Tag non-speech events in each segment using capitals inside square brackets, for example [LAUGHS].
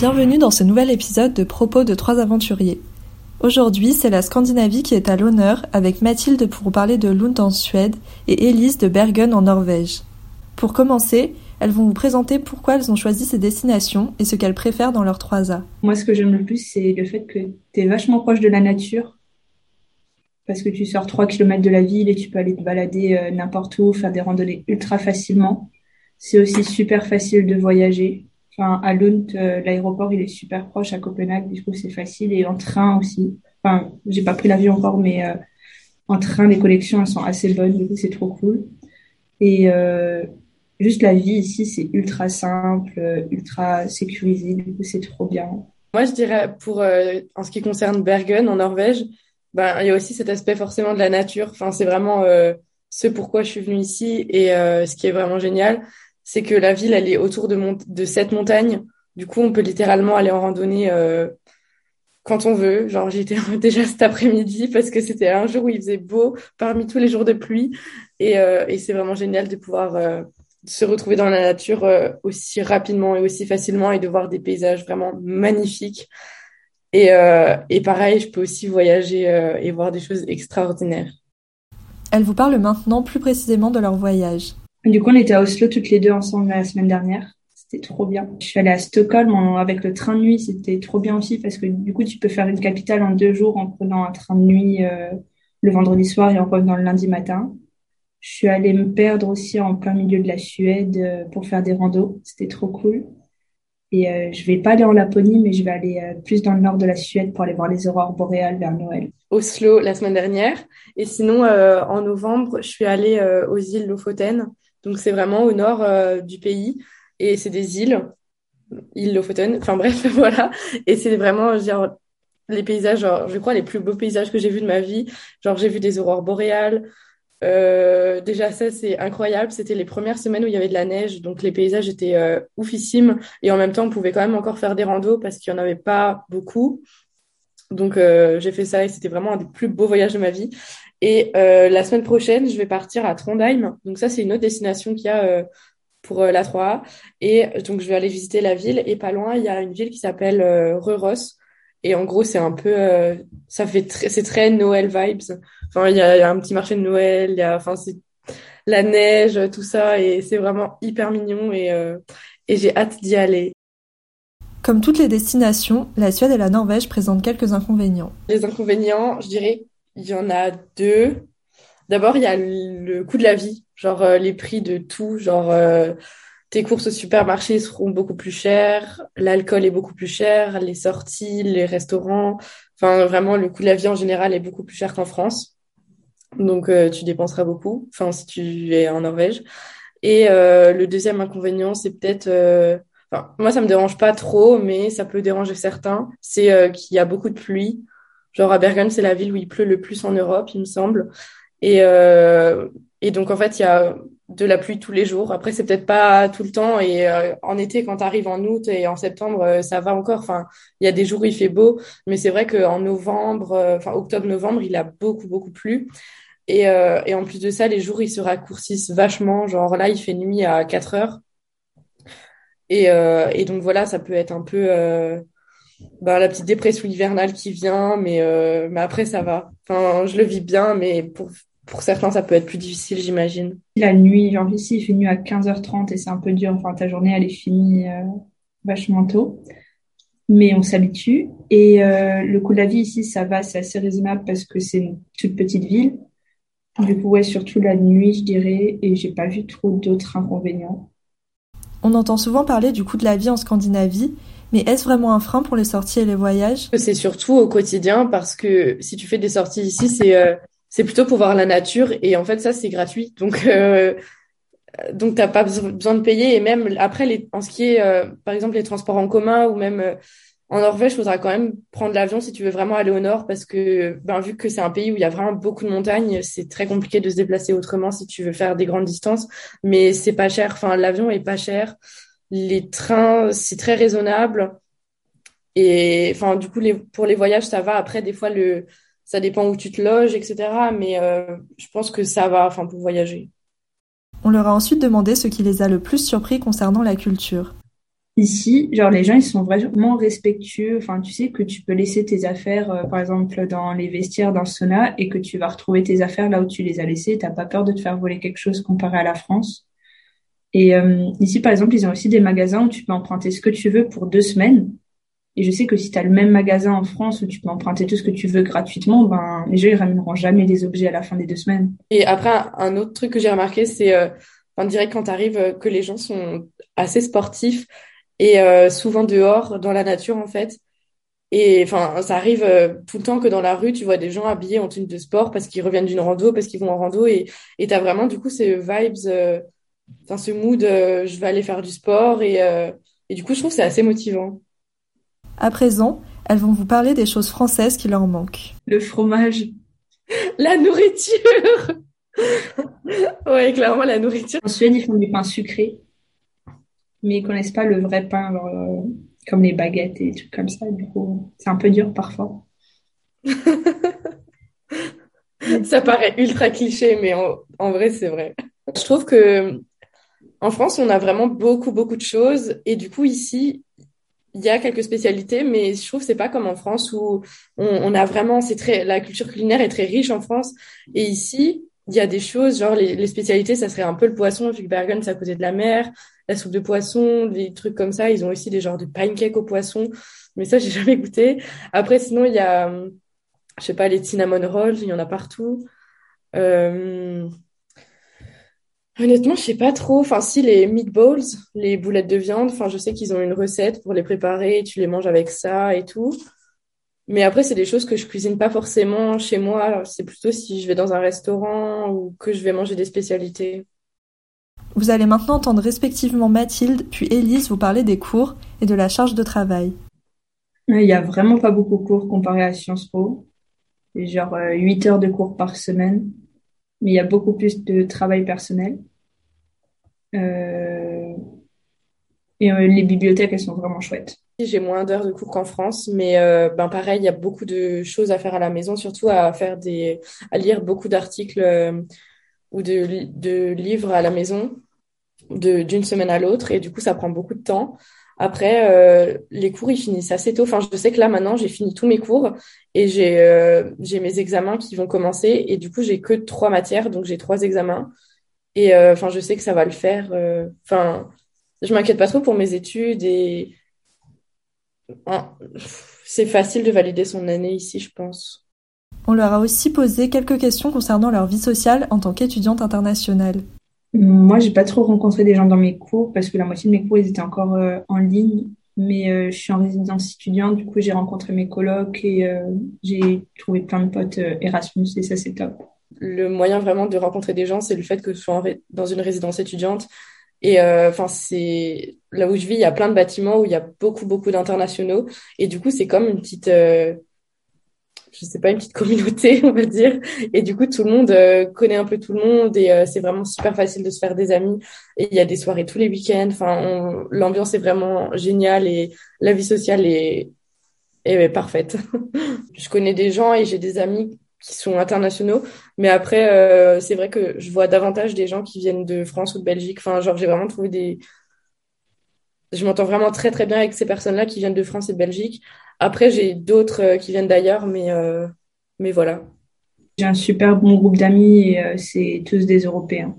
Bienvenue dans ce nouvel épisode de Propos de trois aventuriers. Aujourd'hui, c'est la Scandinavie qui est à l'honneur avec Mathilde pour parler de Lund en Suède et Elise de Bergen en Norvège. Pour commencer, elles vont vous présenter pourquoi elles ont choisi ces destinations et ce qu'elles préfèrent dans leurs trois A. Moi, ce que j'aime le plus, c'est le fait que tu es vachement proche de la nature. Parce que tu sors 3 km de la ville et tu peux aller te balader euh, n'importe où, faire des randonnées ultra facilement. C'est aussi super facile de voyager. Enfin, à Lund, euh, l'aéroport, il est super proche à Copenhague, du coup, c'est facile. Et en train aussi. Enfin, j'ai pas pris l'avion encore, mais euh, en train, les connexions, elles sont assez bonnes, du coup, c'est trop cool. Et euh, juste la vie ici, c'est ultra simple, ultra sécurisé, du coup, c'est trop bien. Moi, je dirais, pour, en ce qui concerne Bergen, en Norvège, ben, il y a aussi cet aspect forcément de la nature. Enfin, c'est vraiment ce pourquoi je suis venue ici et ce qui est vraiment génial c'est que la ville, elle est autour de, cette montagne. Du coup, on peut littéralement aller en randonnée euh, quand on veut. Genre, j'y étais [LAUGHS] déjà cet après-midi parce que c'était un jour où il faisait beau parmi tous les jours de pluie. Et, euh, c'est vraiment génial de pouvoir euh, se retrouver dans la nature aussi rapidement et aussi facilement et de voir des paysages vraiment magnifiques. Et, et pareil, je peux aussi voyager et voir des choses extraordinaires. Elle vous parle maintenant plus précisément de leur voyage. Du coup, on était à Oslo toutes les deux ensemble la semaine dernière. C'était trop bien. Je suis allée à Stockholm avec le train de nuit. C'était trop bien aussi parce que du coup, tu peux faire une capitale en deux jours en prenant un train de nuit euh, le vendredi soir et en revenant le lundi matin. Je suis allée me perdre aussi en plein milieu de la Suède euh, pour faire des randos. C'était trop cool. Et euh, je vais pas aller en Laponie, mais je vais aller euh, plus dans le nord de la Suède pour aller voir les aurores boréales vers Noël. Oslo la semaine dernière. Et sinon, en novembre, je suis allée aux îles Lofoten. Donc c'est vraiment au nord du pays. Et c'est des îles, îles Lofoten. Enfin [LAUGHS] bref, voilà. Et c'est vraiment, genre, les paysages, genre, je crois, les plus beaux paysages que j'ai vus de ma vie. Genre, j'ai vu des aurores boréales. Euh, déjà ça c'est incroyable, c'était les premières semaines où il y avait de la neige, donc les paysages étaient euh, oufissimes et en même temps on pouvait quand même encore faire des randos parce qu'il y en avait pas beaucoup. Donc euh, j'ai fait ça et c'était vraiment un des plus beaux voyages de ma vie. Et euh, la semaine prochaine je vais partir à Trondheim, donc ça c'est une autre destination qu'il y a euh, pour la 3A et donc je vais aller visiter la ville et pas loin il y a une ville qui s'appelle Røros et en gros, c'est un peu, euh, ça fait c'est très Noël vibes. Enfin, il y a, y a, un petit marché de Noël, il y a, enfin, c'est la neige, tout ça, et c'est vraiment hyper mignon et, euh, et j'ai hâte d'y aller. Comme toutes les destinations, la Suède et la Norvège présentent quelques inconvénients. Les inconvénients, je dirais, il y en a deux. D'abord, il y a le coût de la vie, genre euh, les prix de tout, genre tes courses au supermarché seront beaucoup plus chères, l'alcool est beaucoup plus cher, les sorties, les restaurants, enfin vraiment le coût de la vie en général est beaucoup plus cher qu'en France. Donc euh, tu dépenseras beaucoup, enfin si tu es en Norvège. Et euh, le deuxième inconvénient, c'est peut-être, euh, moi ça me dérange pas trop, mais ça peut déranger certains, c'est qu'il y a beaucoup de pluie. Genre à Bergen, c'est la ville où il pleut le plus en Europe, il me semble. Et, et donc en fait, il y a de la pluie tous les jours. Après, c'est peut-être pas tout le temps. Et euh, en été, quand tu arrives en août et en septembre, euh, ça va encore. Enfin, il y a des jours où il fait beau, mais c'est vrai qu'en novembre, euh, enfin octobre-novembre, il a beaucoup beaucoup plu. Et, et en plus de ça, les jours ils se raccourcissent vachement. Genre là, il fait nuit à 4 heures. Et, et donc voilà, ça peut être un peu bah, la petite dépression hivernale qui vient, mais mais après ça va. Enfin, je le vis bien, mais pour pour certains, ça peut être plus difficile, j'imagine. La nuit, genre ici, il fait nuit à 15h30 et c'est un peu dur. Enfin, ta journée, elle est finie euh, vachement tôt. Mais on s'habitue. Et euh, le coût de la vie ici, ça va, c'est assez raisonnable parce que c'est une toute petite ville. Du coup, ouais, surtout la nuit, je dirais, et j'ai pas vu trop d'autres inconvénients. On entend souvent parler du coût de la vie en Scandinavie, mais est-ce vraiment un frein pour les sorties et les voyages? C'est surtout au quotidien parce que si tu fais des sorties ici, c'est euh, c'est plutôt pour voir la nature et en fait ça c'est gratuit. Donc euh, donc t'as pas besoin de payer. Et même après les en ce qui est euh, par exemple les transports en commun ou même euh, en Norvège, faudra quand même prendre l'avion si tu veux vraiment aller au nord parce que ben vu que c'est un pays où il y a vraiment beaucoup de montagnes, c'est très compliqué de se déplacer autrement si tu veux faire des grandes distances, mais c'est pas cher, enfin l'avion est pas cher, les trains c'est très raisonnable et enfin du coup les pour les voyages ça va après des fois le ça dépend où tu te loges, etc. Mais euh, je pense que ça va, enfin, pour voyager. On leur a ensuite demandé ce qui les a le plus surpris concernant la culture. Ici, genre les gens ils sont vraiment respectueux. Enfin, tu sais que tu peux laisser tes affaires, euh, par exemple dans les vestiaires, dans le sauna, et que tu vas retrouver tes affaires là où tu les as laissées. T'as pas peur de te faire voler quelque chose comparé à la France? Et euh, ici, par exemple, ils ont aussi des magasins où tu peux emprunter ce que tu veux pour deux semaines. Et je sais que si tu as le même magasin en France où tu peux emprunter tout ce que tu veux gratuitement, ben les gens ils ramèneront jamais des objets à la fin des deux semaines. Et après, un autre truc que j'ai remarqué, c'est, euh, on dirait quand tu arrives que les gens sont assez sportifs et euh, souvent dehors dans la nature en fait. Et enfin, ça arrive euh, tout le temps que dans la rue, tu vois des gens habillés en tenue de sport parce qu'ils reviennent d'une rando, parce qu'ils vont en rando et et t'as vraiment du coup ces vibes, euh, enfin ce mood, je vais aller faire du sport et et du coup je trouve que c'est assez motivant. À présent, elles vont vous parler des choses françaises qui leur manquent. Le fromage, [LAUGHS] la nourriture. [LAUGHS] ouais, clairement la nourriture. En Suède, ils font du pain sucré mais ils connaissent pas le vrai pain, euh, comme les baguettes et des trucs comme ça. Du coup, c'est un peu dur parfois. [LAUGHS] ça paraît ultra cliché, mais en, vrai, c'est vrai. Je trouve que en France, on a vraiment beaucoup, beaucoup de choses. Et du coup, ici, il y a quelques spécialités, mais je trouve que c'est pas comme en France où on, a vraiment, c'est très, la culture culinaire est très riche en France. Et ici, il y a des choses, genre les, les spécialités, ça serait un peu le poisson, vu que Bergen, c'est à côté de la mer la soupe de poisson, des trucs comme ça. Ils ont aussi des genres de pancakes au poisson, mais ça, j'ai [LAUGHS] jamais goûté. Après, sinon, il y a, je sais pas, les cinnamon rolls, il y en a partout. Euh... Honnêtement, je sais pas trop. Enfin, si les meatballs, les boulettes de viande, enfin, je sais qu'ils ont une recette pour les préparer. Tu les manges avec ça et tout. Mais après, c'est des choses que je cuisine pas forcément chez moi. C'est plutôt si je vais dans un restaurant ou que je vais manger des spécialités. Vous allez maintenant entendre respectivement Mathilde puis Élise vous parler des cours et de la charge de travail. Il n'y a vraiment pas beaucoup de cours comparé à Sciences Po. C'est genre 8 euh, heures de cours par semaine, mais il y a beaucoup plus de travail personnel. Euh, et euh, les bibliothèques, elles sont vraiment chouettes. J'ai moins d'heures de cours qu'en France, mais ben pareil, il y a beaucoup de choses à faire à la maison, surtout à faire des, à lire beaucoup d'articles ou de, de livres à la maison d'une semaine à l'autre et du coup ça prend beaucoup de temps. Après, euh, les cours ils finissent assez tôt. Enfin, je sais que là maintenant j'ai fini tous mes cours et j'ai euh, mes examens qui vont commencer et du coup j'ai que trois matières donc j'ai trois examens et euh, enfin je sais que ça va le faire. Enfin, je m'inquiète pas trop pour mes études et c'est facile de valider son année ici, je pense. On leur a aussi posé quelques questions concernant leur vie sociale en tant qu'étudiante internationale. Moi, j'ai pas trop rencontré des gens dans mes cours parce que la moitié de mes cours, ils étaient encore euh, en ligne. Mais euh, je suis en résidence étudiante, du coup, j'ai rencontré mes colocs et euh, j'ai trouvé plein de potes Erasmus et ça, c'est top. Le moyen vraiment de rencontrer des gens, c'est le fait que je sois dans une résidence étudiante. Et enfin, c'est là où je vis, il y a plein de bâtiments où il y a beaucoup, beaucoup d'internationaux. Et du coup, c'est comme une petite je sais pas, une petite communauté, [LAUGHS] on va dire. Et du coup, tout le monde euh, connaît un peu tout le monde et euh, c'est vraiment super facile de se faire des amis. Et il y a des soirées tous les week-ends. Enfin, l'ambiance est vraiment géniale et la vie sociale est, est, parfaite. [LAUGHS] je connais des gens et j'ai des amis qui sont internationaux. Mais après, euh, c'est vrai que je vois davantage des gens qui viennent de France ou de Belgique. Enfin, genre, j'ai vraiment trouvé des... Je m'entends vraiment très, très bien avec ces personnes-là qui viennent de France et de Belgique. Après, j'ai d'autres euh, qui viennent d'ailleurs, mais, euh, mais voilà. J'ai un super bon groupe d'amis et euh, c'est tous des Européens.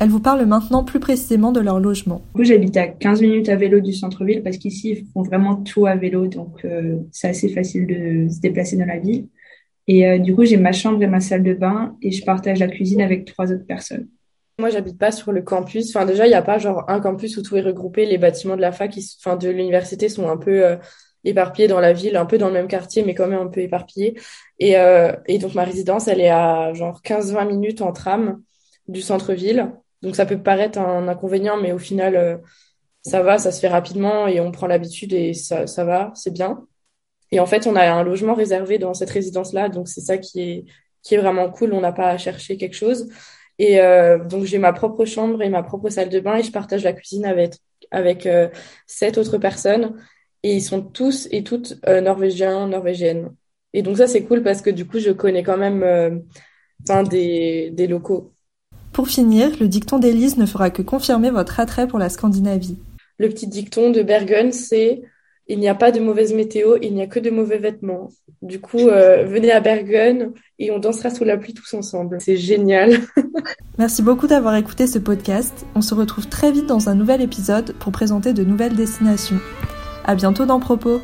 Elle vous parle maintenant plus précisément de leur logement. Du coup, j'habite à 15 minutes à vélo du centre-ville parce qu'ici, ils font vraiment tout à vélo, donc c'est assez facile de se déplacer dans la ville. Et du coup, j'ai ma chambre et ma salle de bain et je partage la cuisine avec trois autres personnes. Moi, j'habite pas sur le campus. Enfin, déjà, il n'y a pas genre un campus où tout est regroupé. Les bâtiments de la fac, enfin, de l'université sont un peu éparpillés dans la ville, un peu dans le même quartier, mais quand même un peu éparpillés. Et, euh, et donc ma résidence, elle est à genre 15-20 minutes en tram du centre-ville. Donc ça peut paraître un inconvénient, mais au final, euh, ça va, ça se fait rapidement et on prend l'habitude et ça, ça va, c'est bien. Et en fait, on a un logement réservé dans cette résidence-là, donc c'est ça qui est, qui est vraiment cool. On n'a pas à chercher quelque chose. Et euh, donc j'ai ma propre chambre et ma propre salle de bain et je partage la cuisine avec avec euh, sept autres personnes et ils sont tous et toutes euh, norvégiens, norvégiennes. Et donc ça c'est cool parce que du coup je connais quand même euh, des, des locaux. Pour finir, le dicton d'Élise ne fera que confirmer votre attrait pour la Scandinavie. le petit dicton de Bergen, c'est il n'y a pas de mauvaise météo, il n'y a que de mauvais vêtements. Du coup, euh, venez à Bergen et on dansera sous la pluie tous ensemble. C'est génial. [LAUGHS] Merci beaucoup d'avoir écouté ce podcast. On se retrouve très vite dans un nouvel épisode pour présenter de nouvelles destinations. À bientôt dans Propos.